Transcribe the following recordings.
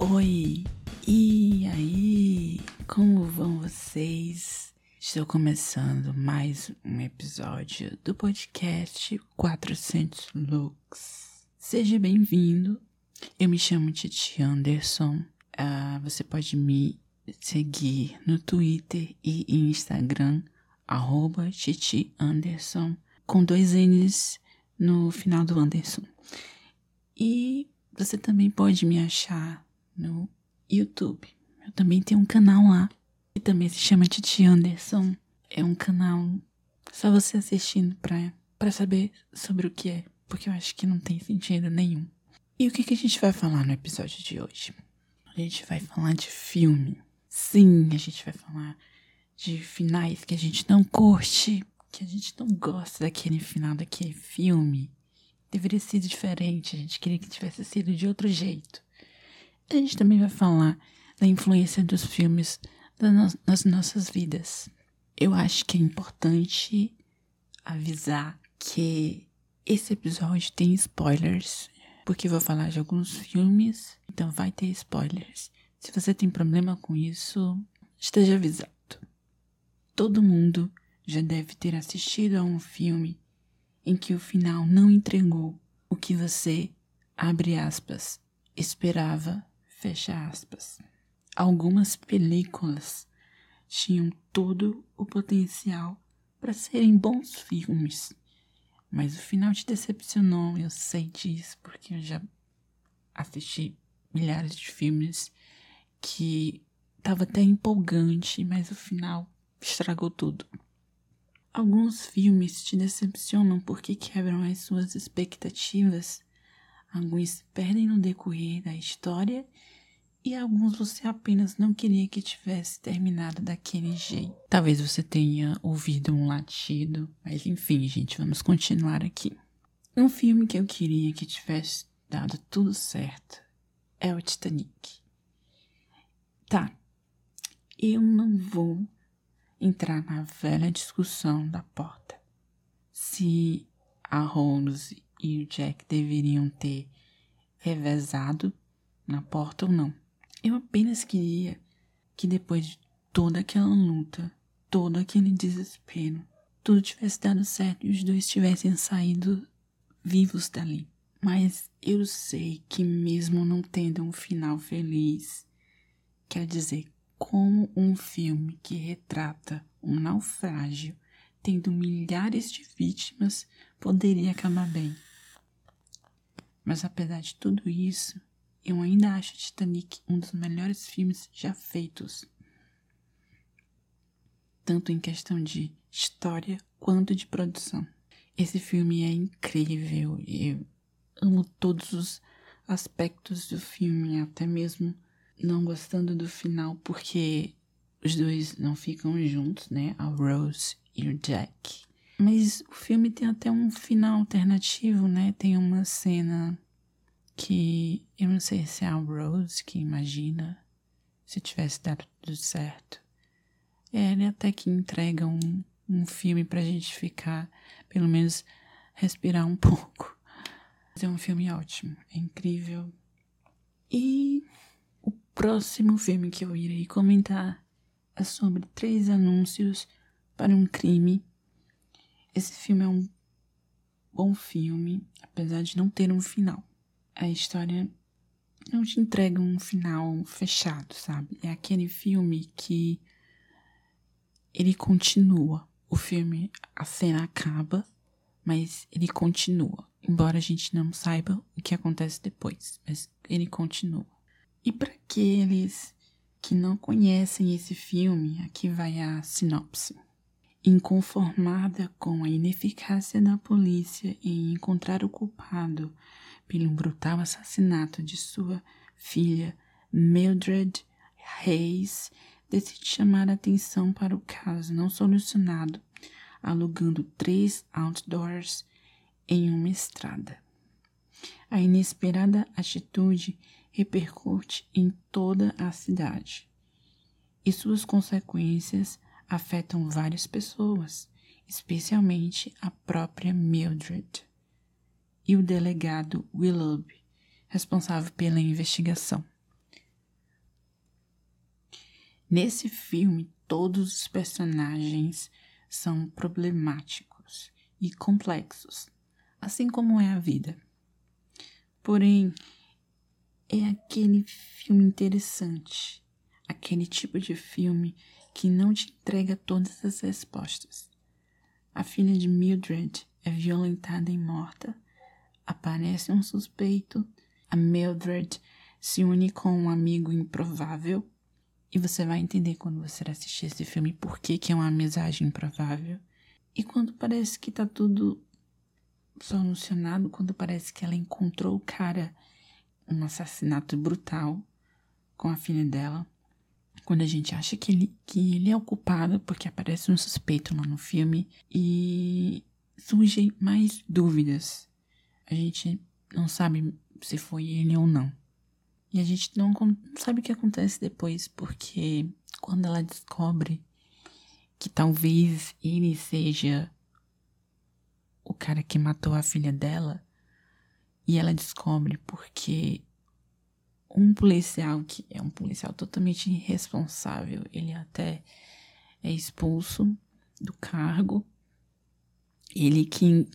Oi, e aí? Como vão vocês? Estou começando mais um episódio do podcast 400 Looks. Seja bem-vindo. Eu me chamo Titi Anderson. Uh, você pode me seguir no Twitter e Instagram, arroba Titi Anderson, com dois N's no final do Anderson. E você também pode me achar no YouTube. Eu também tenho um canal lá, que também se chama Titi Anderson. É um canal só você assistindo pra, saber sobre o que é, porque eu acho que não tem sentido nenhum. E o que, que a gente vai falar no episódio de hoje? A gente vai falar de filme. Sim, a gente vai falar de finais que a gente não curte, que a gente não gosta daquele final daquele filme. Deveria ser diferente, a gente queria que tivesse sido de outro jeito. A gente também vai falar da influência dos filmes nas nossas vidas. Eu acho que é importante avisar que esse episódio tem spoilers, porque vou falar de alguns filmes, então vai ter spoilers. Se você tem problema com isso, esteja avisado. Todo mundo já deve ter assistido a um filme em que o final não entregou o que você, abre aspas, esperava, fecha aspas. Algumas películas tinham todo o potencial para serem bons filmes, mas o final te decepcionou, eu sei disso, porque eu já assisti milhares de filmes que estava até empolgante, mas o final estragou tudo. Alguns filmes te decepcionam porque quebram as suas expectativas. Alguns perdem no decorrer da história e alguns você apenas não queria que tivesse terminado daquele jeito. Talvez você tenha ouvido um latido, mas enfim, gente, vamos continuar aqui. Um filme que eu queria que tivesse dado tudo certo é o Titanic. Tá, eu não vou entrar na velha discussão da porta. Se a Rose e o Jack deveriam ter revezado na porta ou não. Eu apenas queria que depois de toda aquela luta, todo aquele desespero, tudo tivesse dado certo e os dois tivessem saído vivos dali. Mas eu sei que mesmo não tendo um final feliz, quer dizer como um filme que retrata um naufrágio tendo milhares de vítimas poderia acabar bem. Mas apesar de tudo isso, eu ainda acho Titanic um dos melhores filmes já feitos. Tanto em questão de história quanto de produção. Esse filme é incrível. Eu amo todos os aspectos do filme, até mesmo não gostando do final porque os dois não ficam juntos, né? A Rose e o Jack. Mas o filme tem até um final alternativo, né? Tem uma cena que eu não sei se é a Rose que imagina se tivesse dado tudo certo. É, ele até que entrega um, um filme pra gente ficar, pelo menos respirar um pouco. Mas é um filme ótimo, é incrível. E próximo filme que eu irei comentar é sobre três anúncios para um crime. Esse filme é um bom filme, apesar de não ter um final. A história não te entrega um final fechado, sabe? É aquele filme que ele continua. O filme, a cena acaba, mas ele continua. Embora a gente não saiba o que acontece depois, mas ele continua. E para aqueles que não conhecem esse filme, aqui vai a sinopse. Inconformada com a ineficácia da polícia em encontrar o culpado pelo brutal assassinato de sua filha Mildred Hayes, decide chamar a atenção para o caso não solucionado, alugando três outdoors em uma estrada. A inesperada atitude repercute em toda a cidade e suas consequências afetam várias pessoas, especialmente a própria Mildred e o delegado Willoughby, responsável pela investigação. Nesse filme, todos os personagens são problemáticos e complexos, assim como é a vida. Porém, é aquele filme interessante, aquele tipo de filme que não te entrega todas as respostas. A filha de Mildred é violentada e morta. Aparece um suspeito. A Mildred se une com um amigo improvável. E você vai entender quando você assistir esse filme por que, que é uma amizade improvável. E quando parece que tá tudo solucionado, quando parece que ela encontrou o cara, um assassinato brutal com a filha dela. Quando a gente acha que ele, que ele é o culpado, porque aparece um suspeito lá no filme, e surgem mais dúvidas. A gente não sabe se foi ele ou não. E a gente não sabe o que acontece depois, porque quando ela descobre que talvez ele seja o cara que matou a filha dela, e ela descobre porque um policial que é um policial totalmente irresponsável, ele até é expulso do cargo ele que,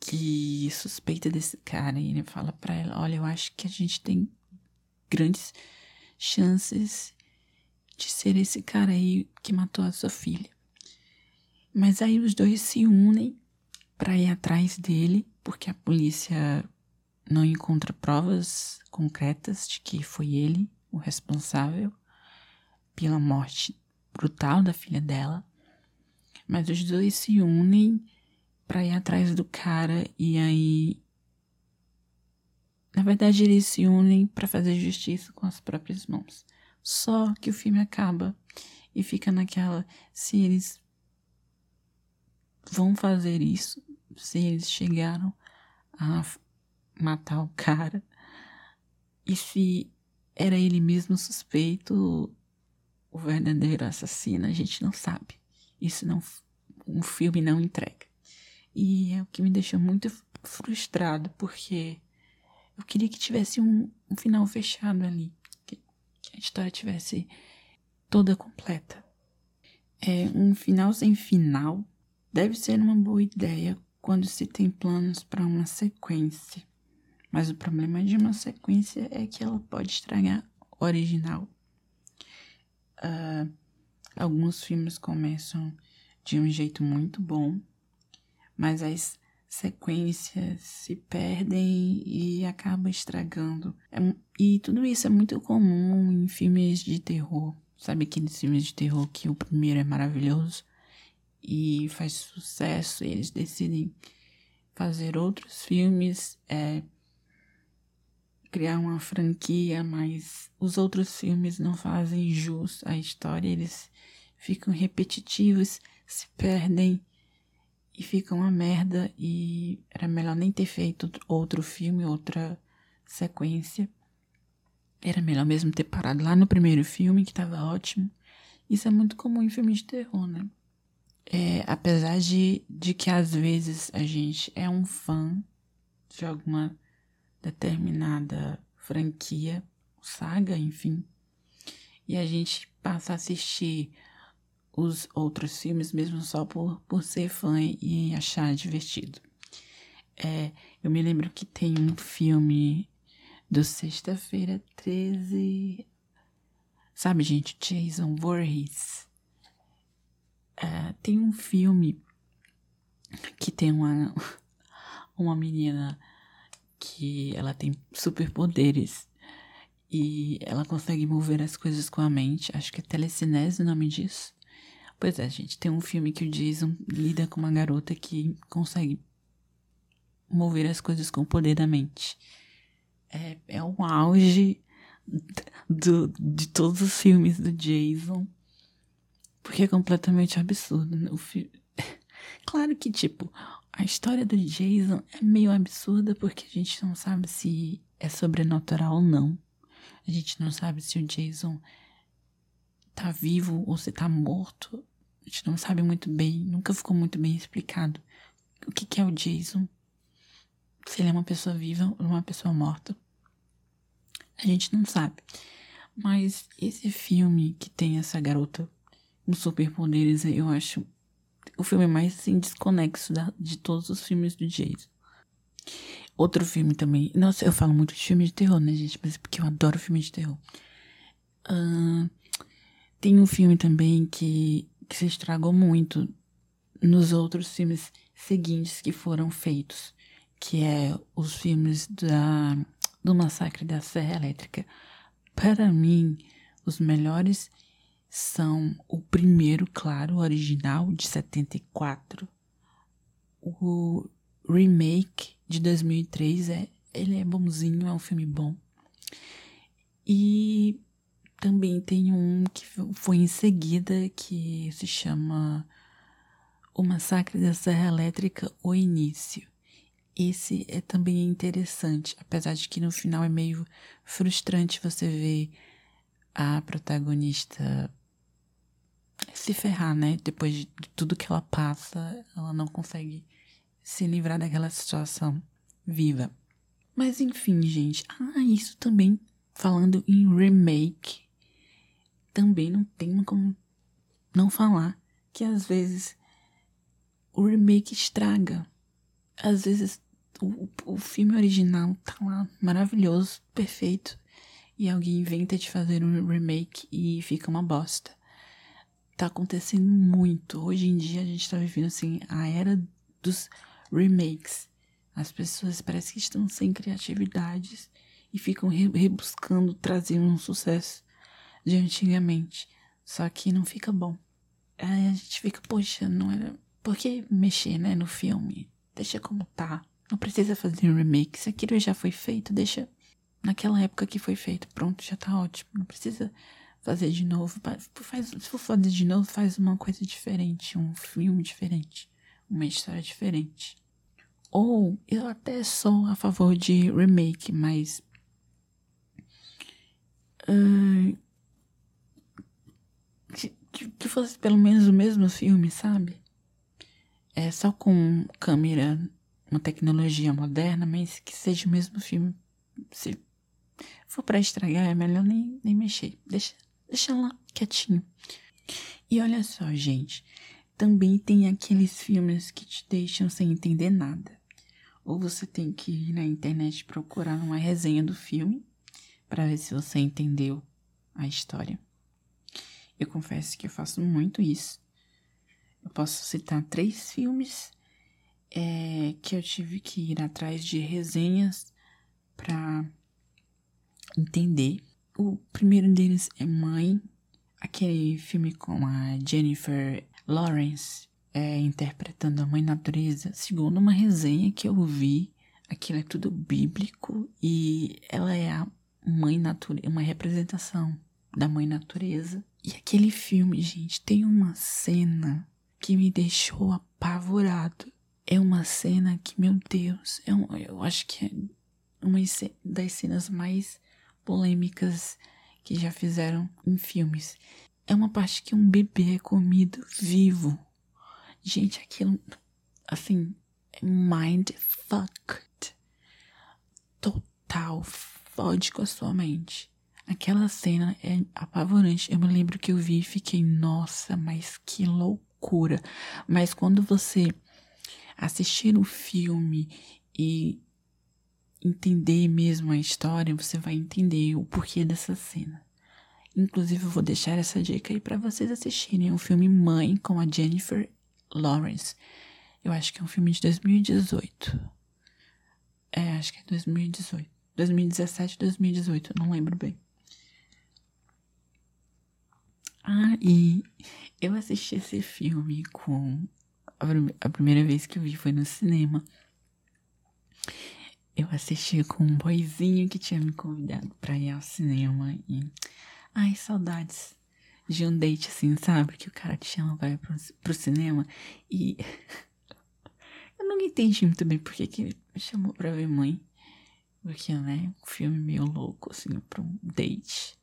que suspeita desse cara e ele fala para ela: Olha, eu acho que a gente tem grandes chances de ser esse cara aí que matou a sua filha. Mas aí os dois se unem para ir atrás dele, porque a polícia não encontra provas concretas de que foi ele o responsável pela morte brutal da filha dela. Mas os dois se unem para ir atrás do cara e aí na verdade eles se unem para fazer justiça com as próprias mãos. Só que o filme acaba e fica naquela se eles vão fazer isso, se eles chegaram a matar o cara e se era ele mesmo suspeito, o verdadeiro assassino, a gente não sabe. Isso não um filme não entrega. E é o que me deixou muito frustrado, porque eu queria que tivesse um, um final fechado ali, que, que, a história tivesse toda completa. É um final sem final deve ser uma boa ideia quando se tem planos para uma sequência. Mas o problema de uma sequência é que ela pode estragar o original. Uh, alguns filmes começam de um jeito muito bom mas as sequências se perdem e acaba estragando. É, e tudo isso é muito comum em filmes de terror. Sabe aqueles filmes de terror que o primeiro é maravilhoso e faz sucesso e eles decidem fazer outros filmes, é, criar uma franquia, mas os outros filmes não fazem jus à história, eles ficam repetitivos, se perdem e fica uma merda e era melhor nem ter feito outro filme, outra sequência. Era melhor mesmo ter parado lá no primeiro filme, que tava ótimo. Isso é muito comum em filmes de terror, né? É, apesar de, de que às vezes a gente é um fã de alguma determinada franquia, saga, enfim, e a gente passa a assistir os outros filmes, mesmo só por, por ser fã e achar divertido. É, eu me lembro que tem um filme do Sexta-feira 13. Sabe, gente? Jason Voorhees. É, tem um filme que tem uma, uma menina que ela tem superpoderes e ela consegue mover as coisas com a mente. Acho que é telecinese o nome disso. Pois é, gente, tem um filme que o Jason lida com uma garota que consegue mover as coisas com o poder da mente. É, é um auge do, de todos os filmes do Jason. Porque é completamente absurdo. Né? Claro que, tipo, a história do Jason é meio absurda porque a gente não sabe se é sobrenatural ou não. A gente não sabe se o Jason tá vivo ou se tá morto. A gente não sabe muito bem, nunca ficou muito bem explicado o que, que é o Jason. Se ele é uma pessoa viva ou uma pessoa morta. A gente não sabe. Mas esse filme que tem essa garota com superpoderes, eu acho o filme mais assim, desconexo da, de todos os filmes do Jason. Outro filme também. Nossa, eu falo muito de filme de terror, né, gente? Mas é porque eu adoro filme de terror. Uh, tem um filme também que, que se estragou muito nos outros filmes seguintes que foram feitos, que é os filmes da, do Massacre da Serra Elétrica. Para mim, os melhores são o primeiro, claro, original de 74, o remake de 2003 é ele é bonzinho, é um filme bom. E também tem um que foi em seguida que se chama O Massacre da Serra Elétrica, O Início. Esse é também interessante, apesar de que no final é meio frustrante você ver a protagonista se ferrar, né? Depois de tudo que ela passa, ela não consegue se livrar daquela situação viva. Mas enfim, gente. Ah, isso também, falando em remake, também não tem como não falar que às vezes o remake estraga. Às vezes o, o filme original tá lá maravilhoso, perfeito, e alguém inventa de fazer um remake e fica uma bosta tá acontecendo muito. Hoje em dia a gente tá vivendo assim a era dos remakes. As pessoas parecem que estão sem criatividades e ficam rebuscando trazer um sucesso de antigamente. Só que não fica bom. Aí a gente fica, poxa, não era. Por que mexer, né, no filme? Deixa como tá. Não precisa fazer um remake. Se aquilo já foi feito, deixa naquela época que foi feito. Pronto, já tá ótimo. Não precisa fazer de novo. Faz, se for fazer de novo, faz uma coisa diferente, um filme diferente, uma história diferente. Ou eu até sou a favor de remake, mas. Uh, que, que fosse pelo menos o mesmo filme, sabe? É só com câmera, uma tecnologia moderna, mas que seja o mesmo filme. Se for para estragar, é melhor nem, nem mexer. Deixa Deixa lá quietinho. E olha só, gente. Também tem aqueles filmes que te deixam sem entender nada. Ou você tem que ir na internet procurar uma resenha do filme para ver se você entendeu a história. Eu confesso que eu faço muito isso. Eu posso citar três filmes é, que eu tive que ir atrás de resenhas para entender o primeiro deles é Mãe, aquele filme com a Jennifer Lawrence é, interpretando a Mãe Natureza. Segundo uma resenha que eu vi, aquilo é tudo bíblico e ela é a Mãe Natureza, uma representação da Mãe Natureza. E aquele filme, gente, tem uma cena que me deixou apavorado. É uma cena que, meu Deus, é um, eu acho que é uma das cenas mais polêmicas que já fizeram em filmes. É uma parte que um bebê é comido vivo. Gente, aquilo, assim, mind fucked. Total, fode com a sua mente. Aquela cena é apavorante. Eu me lembro que eu vi e fiquei, nossa, mas que loucura. Mas quando você assistir o filme e entender mesmo a história, você vai entender o porquê dessa cena. Inclusive, eu vou deixar essa dica aí para vocês assistirem o filme Mãe com a Jennifer Lawrence. Eu acho que é um filme de 2018. É, acho que é 2018. 2017, 2018, não lembro bem. Ah, e eu assisti esse filme com. A primeira vez que eu vi foi no cinema eu assisti com um boizinho que tinha me convidado pra ir ao cinema e. Ai, saudades de um date assim, sabe? Que o cara te chama ir pro, pro cinema e. eu não entendi muito bem porque que ele me chamou pra ver mãe. Porque, né? Um filme meio louco, assim, pra um date.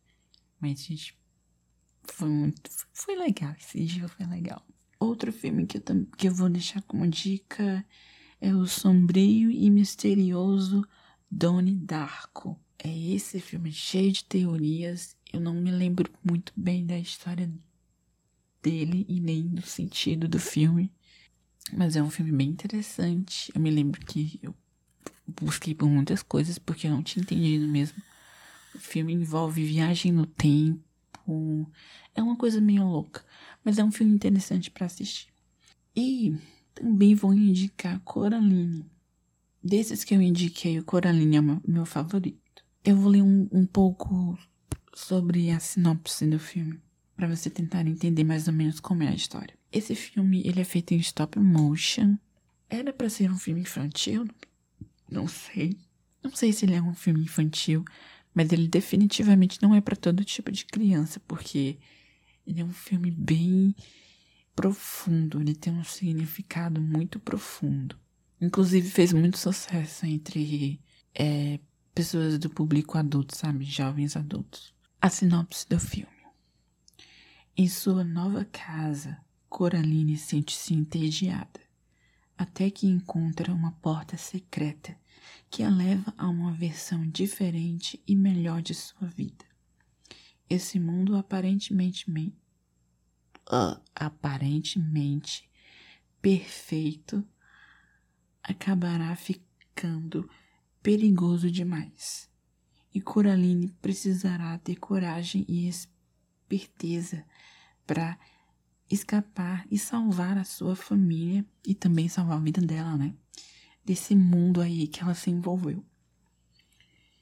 Mas, gente, foi muito. Foi legal. Esse dia foi legal. Outro filme que eu, que eu vou deixar como dica é o sombrio e misterioso Doni Darko. É esse filme cheio de teorias eu não me lembro muito bem da história dele e nem do sentido do filme. Mas é um filme bem interessante. Eu me lembro que eu busquei por muitas coisas porque eu não tinha entendido mesmo. O filme envolve viagem no tempo. É uma coisa meio louca, mas é um filme interessante para assistir. E também vou indicar Coraline. Desses que eu indiquei, o Coraline é o meu favorito. Eu vou ler um, um pouco sobre a sinopse do filme para você tentar entender mais ou menos como é a história. Esse filme ele é feito em stop motion. Era para ser um filme infantil? Não sei. Não sei se ele é um filme infantil, mas ele definitivamente não é para todo tipo de criança, porque ele é um filme bem profundo, ele tem um significado muito profundo. Inclusive fez muito sucesso entre é, pessoas do público adulto, sabe? Jovens adultos. A sinopse do filme. Em sua nova casa, Coraline sente-se entediada, até que encontra uma porta secreta que a leva a uma versão diferente e melhor de sua vida. Esse mundo aparentemente aparentemente perfeito acabará ficando perigoso demais. E Coraline precisará ter coragem e esperteza para escapar e salvar a sua família e também salvar a vida dela, né? Desse mundo aí que ela se envolveu.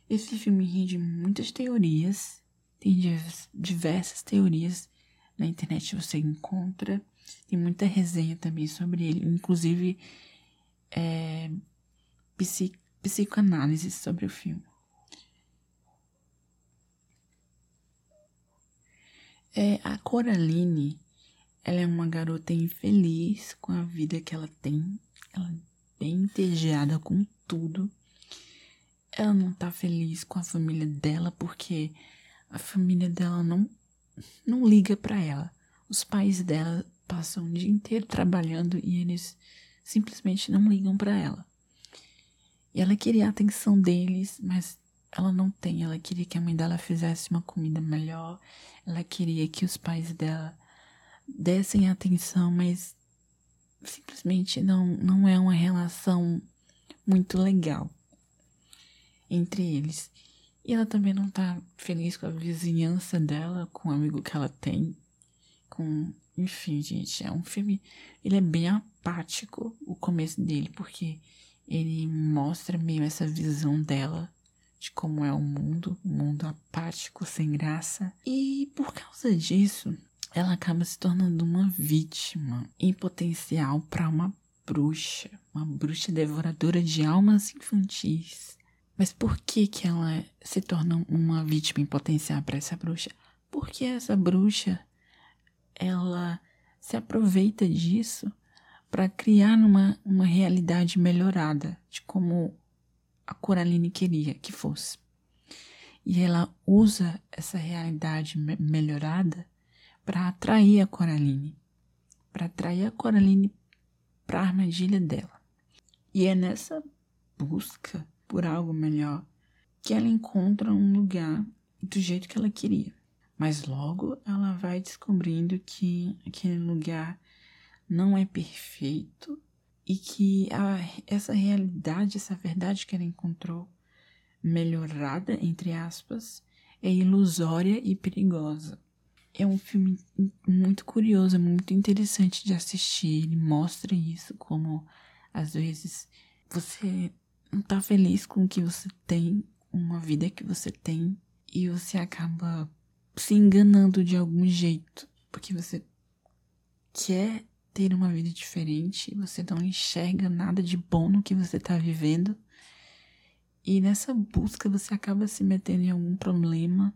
Esse filme rende muitas teorias, tem diversas teorias na internet você encontra, tem muita resenha também sobre ele, inclusive é, psic, psicoanálise sobre o filme. É, a Coraline, ela é uma garota infeliz com a vida que ela tem. Ela é bem entediada com tudo. Ela não tá feliz com a família dela porque a família dela não não liga para ela. Os pais dela passam o dia inteiro trabalhando e eles simplesmente não ligam para ela. E ela queria a atenção deles, mas ela não tem. Ela queria que a mãe dela fizesse uma comida melhor. Ela queria que os pais dela dessem atenção, mas simplesmente não, não é uma relação muito legal entre eles. E ela também não tá feliz com a vizinhança dela, com o amigo que ela tem, com. Enfim, gente, é um filme. Ele é bem apático, o começo dele, porque ele mostra meio essa visão dela de como é o mundo, um mundo apático, sem graça. E por causa disso, ela acaba se tornando uma vítima em potencial para uma bruxa, uma bruxa devoradora de almas infantis. Mas por que que ela se torna uma vítima em potencial para essa bruxa? Porque essa bruxa ela se aproveita disso para criar uma, uma realidade melhorada de como a Coraline queria que fosse. E ela usa essa realidade me melhorada para atrair a Coraline, para atrair a Coraline para a armadilha dela. E é nessa busca por algo melhor que ela encontra um lugar do jeito que ela queria. Mas logo ela vai descobrindo que aquele lugar não é perfeito e que a, essa realidade, essa verdade que ela encontrou, melhorada, entre aspas, é ilusória e perigosa. É um filme muito curioso, muito interessante de assistir. Ele mostra isso, como às vezes você não tá feliz com o que você tem, uma vida que você tem, e você acaba se enganando de algum jeito, porque você quer ter uma vida diferente, você não enxerga nada de bom no que você está vivendo. E nessa busca você acaba se metendo em algum problema,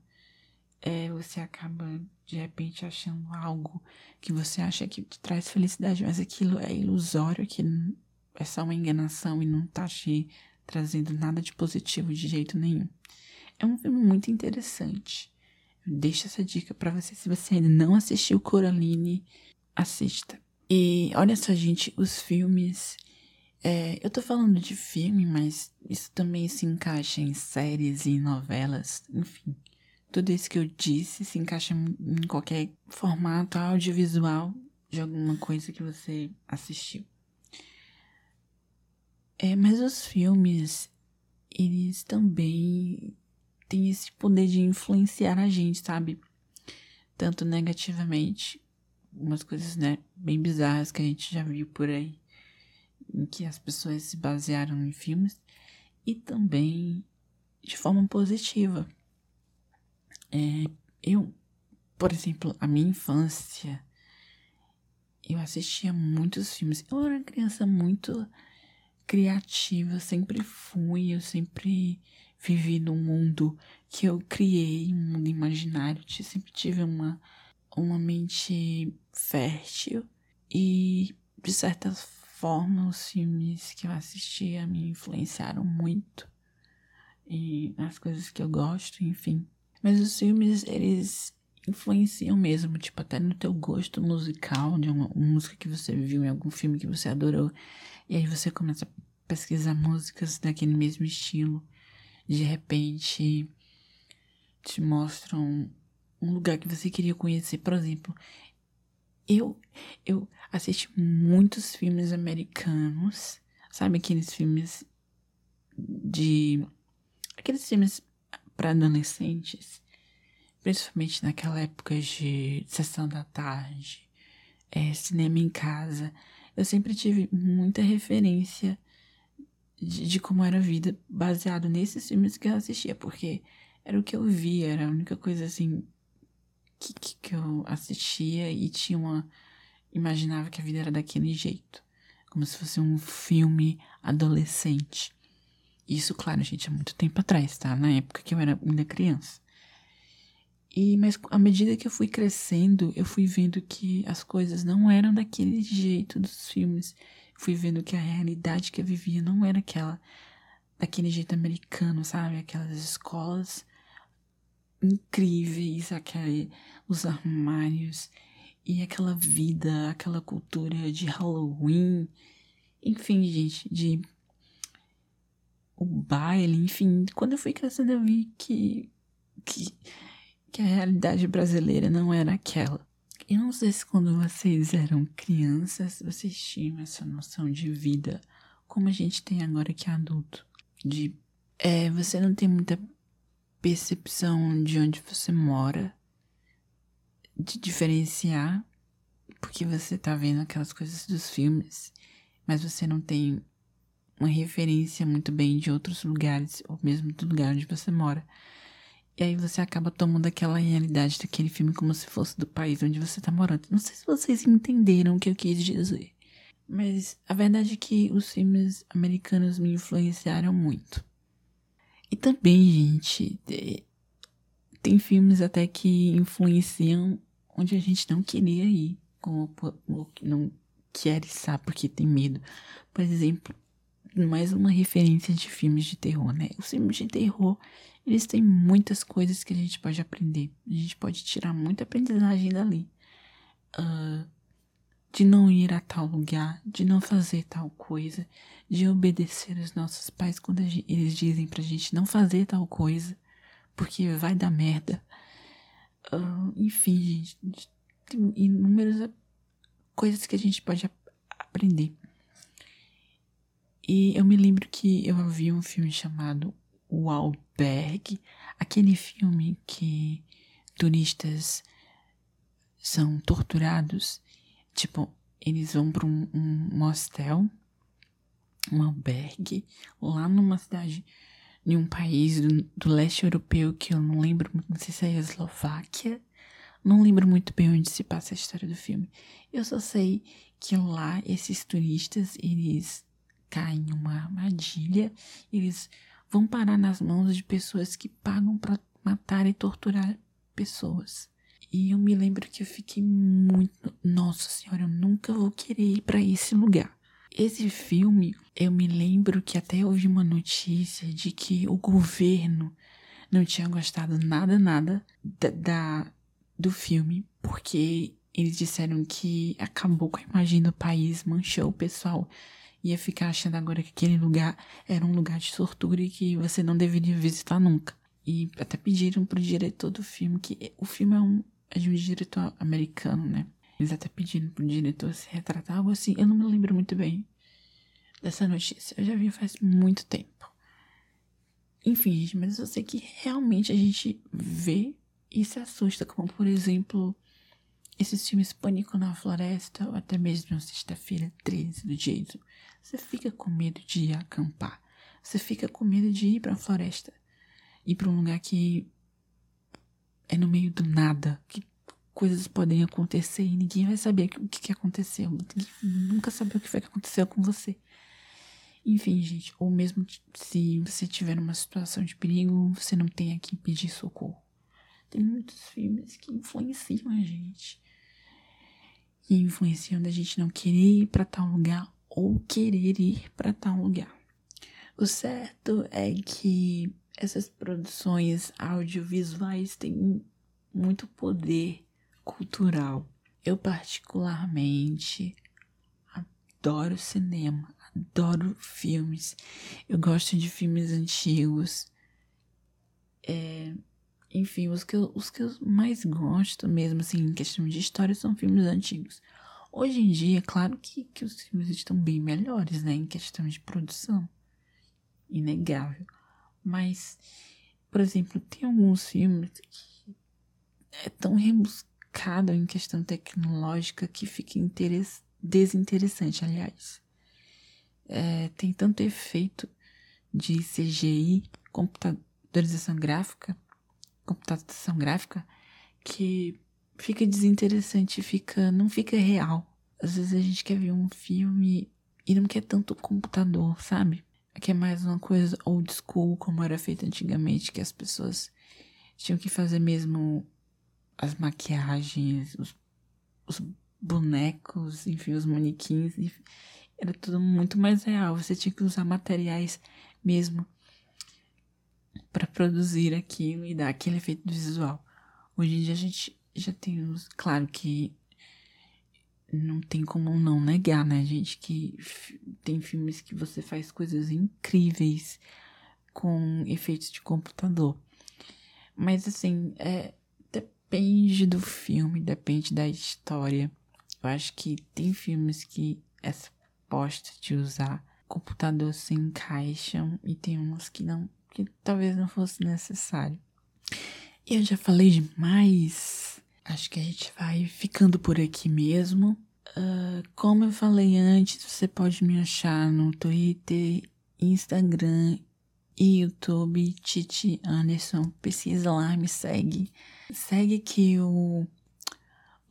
é, você acaba de repente achando algo que você acha que te traz felicidade, mas aquilo é ilusório, que é só uma enganação e não tá te trazendo nada de positivo de jeito nenhum. É um filme muito interessante. Deixo essa dica para você. Se você ainda não assistiu Coraline, assista. E olha só, gente, os filmes. É, eu tô falando de filme, mas isso também se encaixa em séries e novelas, enfim, tudo isso que eu disse se encaixa em qualquer formato audiovisual de alguma coisa que você assistiu. É, mas os filmes, eles também têm esse poder de influenciar a gente, sabe? Tanto negativamente, umas coisas, né, bem bizarras que a gente já viu por aí, em que as pessoas se basearam em filmes, e também de forma positiva. É, eu, por exemplo, a minha infância, eu assistia muitos filmes. Eu era uma criança muito criativa, sempre fui, eu sempre vivi num mundo que eu criei, um mundo imaginário. Eu sempre tive uma, uma mente fértil e, de certa forma, os filmes que eu assistia me influenciaram muito e as coisas que eu gosto, enfim. Mas os filmes, eles influenciam mesmo, tipo, até no teu gosto musical, de uma, uma, música que você viu em algum filme que você adorou. E aí você começa a pesquisar músicas daquele mesmo estilo. De repente, te mostram um lugar que você queria conhecer. Por exemplo, eu, eu assisti muitos filmes americanos. Sabe aqueles filmes de. Aqueles filmes para adolescentes principalmente naquela época de sessão da tarde, é, cinema em casa, eu sempre tive muita referência de, de, como era a vida baseado nesses filmes que eu assistia, porque era o que eu via, era a única coisa assim que, que, que eu assistia e tinha uma. imaginava que a vida era daquele jeito. Como se fosse um filme adolescente. Isso, claro, gente, há muito tempo atrás, tá? Na época que eu era ainda criança. E mas à medida que eu fui crescendo, eu fui vendo que as coisas não eram daquele jeito dos filmes. Fui vendo que a realidade que eu vivia não era aquela daquele jeito americano, sabe? Aquelas escolas incríveis, aquele, os armários e aquela vida, aquela cultura de Halloween, enfim, gente, de o baile, enfim. Quando eu fui crescendo, eu vi que que que a realidade brasileira não era aquela. Eu não sei se quando vocês eram crianças vocês tinham essa noção de vida como a gente tem agora que é adulto. De é, você não tem muita percepção de onde você mora, de diferenciar, porque você tá vendo aquelas coisas dos filmes, mas você não tem uma referência muito bem de outros lugares, ou mesmo do lugar onde você mora. E aí você acaba tomando aquela realidade daquele filme como se fosse do país onde você tá morando. Não sei se vocês entenderam o que eu quis dizer. Mas a verdade é que os filmes americanos me influenciaram muito. E também, gente, tem filmes até que influenciam onde a gente não queria ir. Como não quer estar porque tem medo. Por exemplo, mais uma referência de filmes de terror, né? Os filmes de terror eles têm muitas coisas que a gente pode aprender. A gente pode tirar muita aprendizagem dali. Uh, de não ir a tal lugar, de não fazer tal coisa, de obedecer os nossos pais quando eles dizem pra gente não fazer tal coisa, porque vai dar merda. Uh, enfim, gente, tem inúmeras coisas que a gente pode aprender. E eu me lembro que eu vi um filme chamado O Albergue, aquele filme que turistas são torturados. Tipo, eles vão para um, um hostel, um albergue, lá numa cidade, em um país do, do, leste europeu que eu não lembro, não sei se é a Eslováquia. Não lembro muito bem onde se passa a história do filme. Eu só sei que lá esses turistas, eles caem em uma armadilha, eles vão parar nas mãos de pessoas que pagam para matar e torturar pessoas. E eu me lembro que eu fiquei muito, nossa senhora, eu nunca vou querer ir para esse lugar. Esse filme, eu me lembro que até houve uma notícia de que o governo não tinha gostado nada, nada da, da do filme, porque eles disseram que acabou com a imagem do país, manchou o pessoal ia ficar achando agora que aquele lugar era um lugar de tortura e que você não deveria visitar nunca. E até pediram pro diretor do filme, que o filme é, um, é de um diretor americano, né? Eles até pediram pro diretor se retratar, algo assim. Eu não me lembro muito bem dessa notícia. Eu já vi faz muito tempo. Enfim, gente, mas eu sei que realmente a gente vê e se assusta, como por exemplo, esses filmes Pânico na Floresta, ou até mesmo Sexta-feira 13 do Jason. Você fica com medo de acampar. Você fica com medo de ir pra floresta. Ir pra um lugar que é no meio do nada, que coisas podem acontecer e ninguém vai saber o que, que aconteceu. Ninguém nunca saber o que foi que aconteceu com você. Enfim, gente, ou mesmo se você tiver numa situação de perigo, você não tem a quem pedir socorro. Tem muitos filmes que influenciam a gente. E influenciam da gente não querer ir para tal lugar ou querer ir para tal lugar. O certo é que essas produções audiovisuais têm muito poder cultural. Eu particularmente adoro cinema, adoro filmes. Eu gosto de filmes antigos. É, enfim, os que, eu, os que eu mais gosto mesmo, assim, em questão de história, são filmes antigos. Hoje em dia, é claro que, que os filmes estão bem melhores, né, em questão de produção. Inegável. Mas, por exemplo, tem alguns filmes que é tão rebuscado em questão tecnológica que fica desinteressante, aliás é, tem tanto efeito de CGI, computadorização gráfica, computação gráfica, que fica desinteressante, fica, não fica real. Às vezes a gente quer ver um filme e não quer tanto computador, sabe? Que é mais uma coisa old school, como era feito antigamente, que as pessoas tinham que fazer mesmo as maquiagens, os, os bonecos, enfim, os manequins. Era tudo muito mais real. Você tinha que usar materiais mesmo para produzir aquilo e dar aquele efeito visual. Hoje em dia a gente já tem os. Claro que não tem como não negar, né, gente? Que tem filmes que você faz coisas incríveis com efeitos de computador. Mas assim, é, depende do filme, depende da história. Eu acho que tem filmes que essa proposta de usar computador se encaixam e tem uns que não, que talvez não fosse necessário. Eu já falei demais. Acho que a gente vai ficando por aqui mesmo. Uh, como eu falei antes, você pode me achar no Twitter, Instagram e YouTube, Titi Anderson. Pesquisa lá, me segue. Segue que o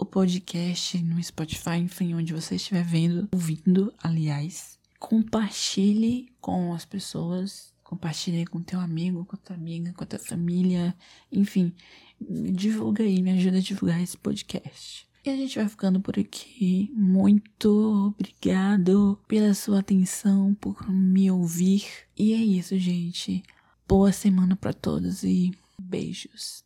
o podcast no Spotify, enfim, onde você estiver vendo, ouvindo, aliás. Compartilhe com as pessoas, compartilhe com teu amigo, com tua amiga, com tua família, enfim, divulga aí, me ajuda a divulgar esse podcast. E a gente vai ficando por aqui. Muito obrigado pela sua atenção, por me ouvir. E é isso, gente. Boa semana para todos e beijos.